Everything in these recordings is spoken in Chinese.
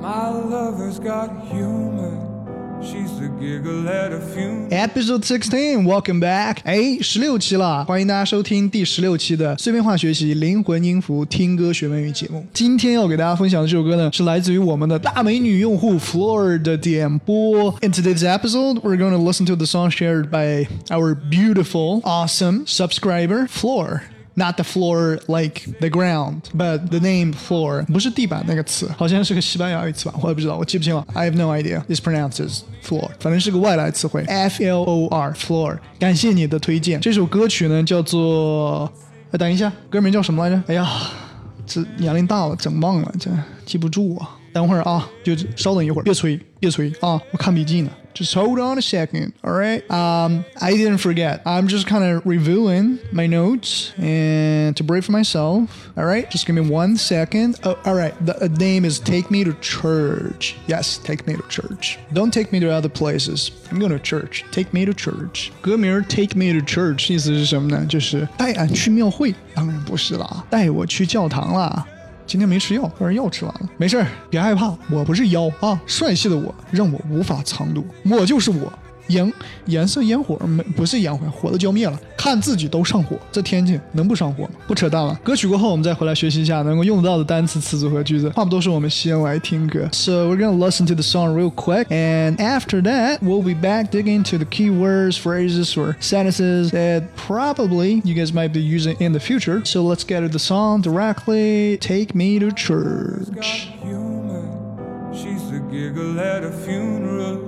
My lover's got humor. She's the giggle at a funeral. Episode sixteen, welcome back。哎，十六期了，欢迎大家收听第十六期的碎片化学习灵魂音符听歌学美语节目。今天要给大家分享的这首歌呢，是来自于我们的大美女用户 Floor 的点播。In today's episode, we're going to listen to the song shared by our beautiful, awesome subscriber Floor. Not the floor like the ground, but the name floor 不是地板那个词，好像是个西班牙语词吧，我也不知道，我记不清了。I have no idea. This pronounces floor，反正是个外来词汇。F L O R floor。感谢你的推荐。这首歌曲呢叫做……哎，等一下，歌名叫什么来着？哎呀，这年龄大了，整忘了，这记不住啊。等会儿啊，就稍等一会儿，别催，别催啊，我看笔记呢。Just hold on a second, all right? Um, I didn't forget. I'm just kind of reviewing my notes and to brief myself. All right, just give me one second. Oh, all right, the uh, name is "Take Me to Church." Yes, take me to church. Don't take me to other places. I'm going to church. Take me to church. 歌名 "Take Me to Church" 意思是什么呢？就是带俺去庙会。当然不是啦，带我去教堂啦。 今天没吃药，不然药吃完了。没事儿，别害怕，我不是妖啊！帅气的我，让我无法藏躲，我就是我。颜颜色烟火没不是烟火，火都浇灭了，看自己都上火。这天气能不上火吗？不扯淡了。歌曲过后，我们再回来学习一下能够用得到的单词、词组和句子。话不多说，我们先来听歌。So we're gonna listen to the song real quick, and after that, we'll be back digging into the keywords, phrases, or sentences that probably you guys might be using in the future. So let's get to the song directly. Take me to church. She's the giggle at a funeral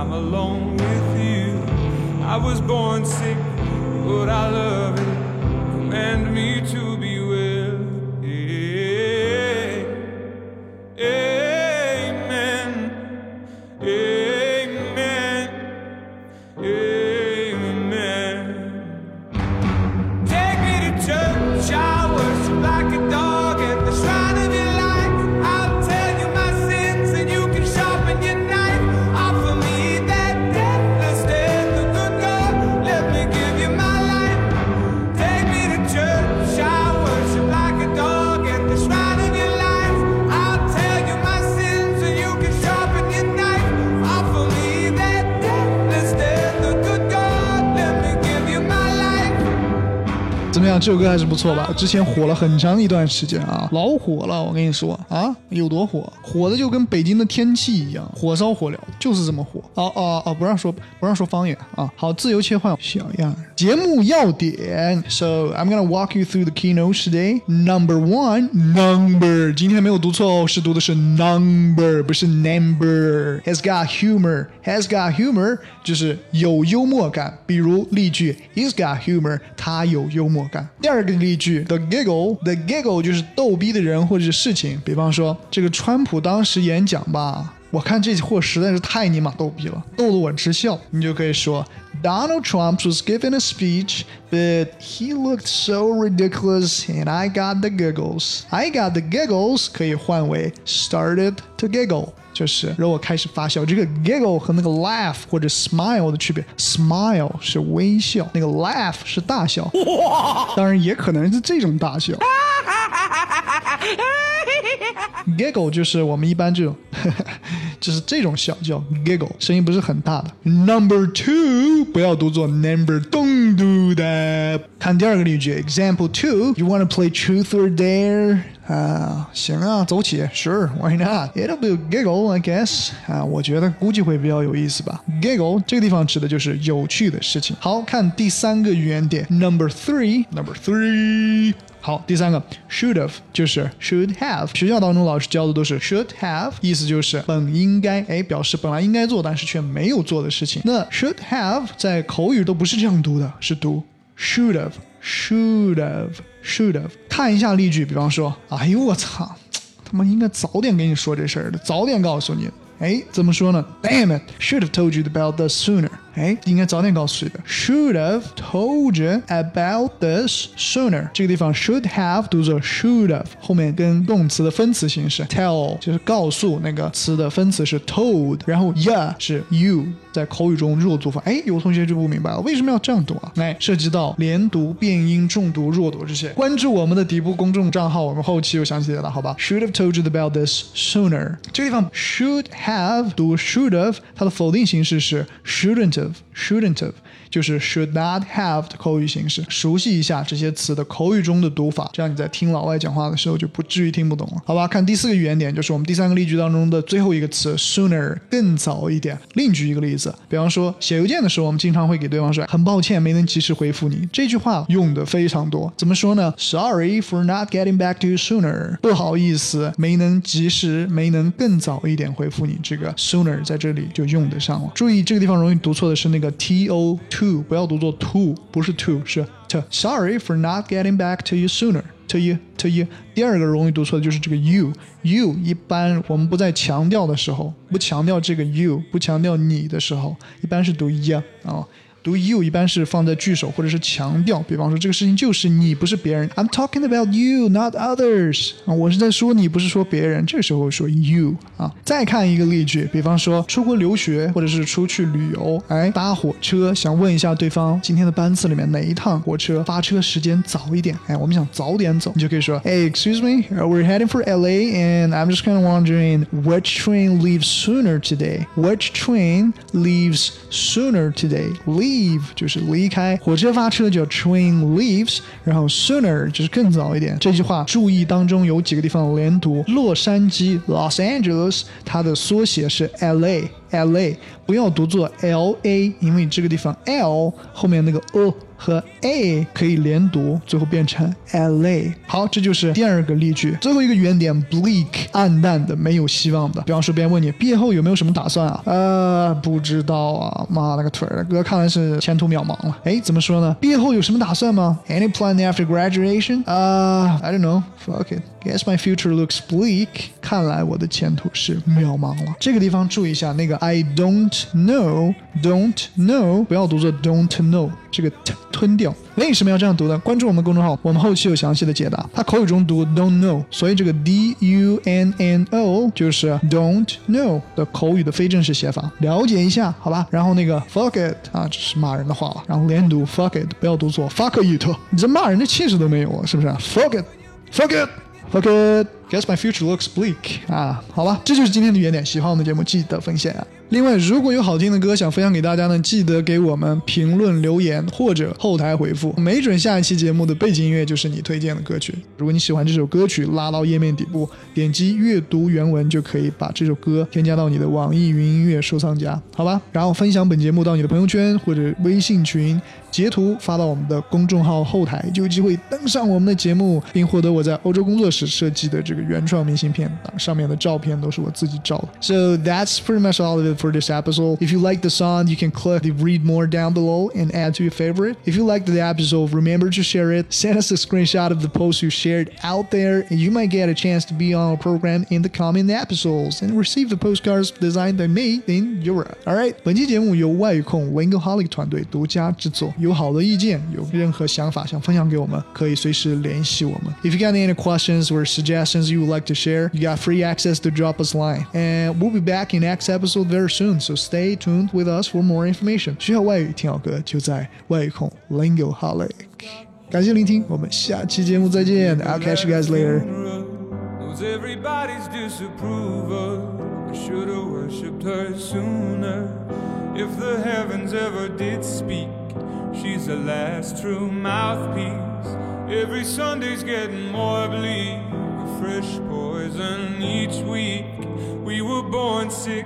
I'm alone with you. I was born sick, but I love it. Command me to 怎么样？这首歌还是不错吧？之前火了很长一段时间啊，老火了。我跟你说啊，有多火？火的就跟北京的天气一样，火烧火燎，就是这么火。哦哦哦，不让说，不让说方言啊。好，自由切换。小样。节目要点。So I'm gonna walk you through the keynote today. Number one, number。今天没有读错哦，是读的是 number，不是 number。Has got humor. Has got humor 就是有幽默感。比如例句，He's got humor，他有幽默感。第二个例句，the giggle，the giggle 就是逗逼的人或者是事情。比方说，这个川普当时演讲吧，我看这货实在是太尼玛逗逼了，逗得我直笑。你就可以说，Donald Trump was giving a speech, but he looked so ridiculous, and I got the giggles. I got the giggles 可以换为 started to giggle。 就是让我开始发笑。这个 giggle 和那个 laugh 或者 smile 的区别，smile 是微笑，那个 laugh 是大笑。当然也可能是这种大笑。giggle 就是我们一般这种，就是这种笑叫 giggle，声音不是很大的。Number two 不要读作 number，don't do that。看第二个例句，example two，you want to play truth or dare？啊，行啊，走起，Sure，why not？It'll be a giggle, I guess。啊，我觉得估计会比较有意思吧。Giggle 这个地方指的就是有趣的事情。好看第三个语言点，Number three，Number three。好，第三个 should have 就是 should have，学校当中老师教的都是 should have，意思就是本应该，哎，表示本来应该做但是却没有做的事情。那 should have 在口语都不是这样读的，是读 should have，should should have should have。看一下例句，比方说，哎呦我操！他妈应该早点跟你说这事儿的，早点告诉你。哎，怎么说呢？Damn it! Should have told you about this sooner. 哎，应该早点告诉你的。Should have told you about this sooner。这个地方 should have 读作 should have，后面跟动词的分词形式。Tell 就是告诉，那个词的分词是 told，然后 ya 是 you，在口语中弱读法。哎，有同学就不明白了，为什么要这样读啊？来，涉及到连读、变音、重读、弱读这些。关注我们的底部公众账号，我们后期有详细的了，好吧？Should have told you about this sooner。这个地方 should have 读 should have，它的否定形式是 shouldn't shouldn't have 就是 should not have 的口语形式，熟悉一下这些词的口语中的读法，这样你在听老外讲话的时候就不至于听不懂了，好吧？看第四个语言点，就是我们第三个例句当中的最后一个词 sooner 更早一点。另举一个例子，比方说写邮件的时候，我们经常会给对方说很抱歉没能及时回复你，这句话用的非常多。怎么说呢？Sorry for not getting back to you sooner，不好意思没能及时、没能更早一点回复你。这个 sooner 在这里就用得上了。注意这个地方容易读错的是那个 to。two，不要读作 two，不是 two，是 t。Sorry for not getting back to you sooner. To you, to you。第二个容易读错的就是这个 you。you 一般我们不在强调的时候，不强调这个 you，不强调你的时候，一般是读 ya 啊。读 you 一般是放在句首或者是强调，比方说这个事情就是你，不是别人。I'm talking about you, not others。啊，我是在说你，不是说别人。这个时候说 you 啊。再看一个例句，比方说出国留学或者是出去旅游，哎，搭火车，想问一下对方今天的班次里面哪一趟火车发车时间早一点？哎，我们想早点走，你就可以说，Hey, excuse me, we're heading for LA, and I'm just kind of wondering which train leaves sooner today? Which train leaves sooner today? leave Leave 就是离开，火车发车叫 train leaves，然后 sooner 就是更早一点。这句话注意当中有几个地方连读，洛杉矶 Los Angeles，它的缩写是 LA LA，不要读作 LA，因为这个地方 L 后面那个 o。和 a 可以连读，最后变成 la。好，这就是第二个例句。最后一个原点 bleak，暗淡的，没有希望的。比方说，别人问你毕业后有没有什么打算啊？呃，不知道啊，妈了个腿儿，哥看来是前途渺茫了。哎，怎么说呢？毕业后有什么打算吗？Any plan after graduation？啊，I don't know。Fuck it。Guess my future looks bleak。看来我的前途是渺茫了。这个地方注意一下，那个 I don't know，don't know，不要读作 don't know，这个吞掉。为什么要这样读呢？关注我们公众号，我们后期有详细的解答。它口语中读 don't know，所以这个 d u n n o 就是 don't know 的口语的非正式写法，了解一下，好吧？然后那个 fuck it 啊，这是骂人的话了。然后连读 fuck it，不要读错 fuck it，你这骂人的气势都没有啊，是不是？fuck it，fuck it，fuck it。Guess my future looks bleak 啊，好吧，这就是今天的原点。喜欢我们的节目，记得分享啊。另外，如果有好听的歌想分享给大家呢，记得给我们评论留言或者后台回复，没准下一期节目的背景音乐就是你推荐的歌曲。如果你喜欢这首歌曲，拉到页面底部，点击阅读原文就可以把这首歌添加到你的网易云音乐收藏夹，好吧？然后分享本节目到你的朋友圈或者微信群，截图发到我们的公众号后台，就有机会登上我们的节目，并获得我在欧洲工作时设计的这个。原创明信片啊，上面的照片都是我自己照的。So that's pretty much all of it for this episode. If you like the song, you can click the read more down below and add to your favorite. If you liked the episode, remember to share it. Send us a screenshot of the post you shared out there, and you might get a chance to be on our program in the coming episodes and receive the postcards designed by me in Europe. Alright，本期节目由外语控 Lingoholic 团队独家制作。有好的意见，有任何想法想分享给我们，可以随时联系我们。If you got any questions or suggestions, you would like to share, you got free access to drop us a line. And we'll be back in next episode very soon, so stay tuned with us for more information. 学好外语，听好歌就在外语控 Lingo Holic。感谢聆听，我们下期节目再见。I'll catch you guys later. everybody's disapproval. I should have worshipped her sooner. If the heavens ever did speak, she's the last true mouthpiece. Every Sunday's getting more bleak fresh poison each week. We were born sick,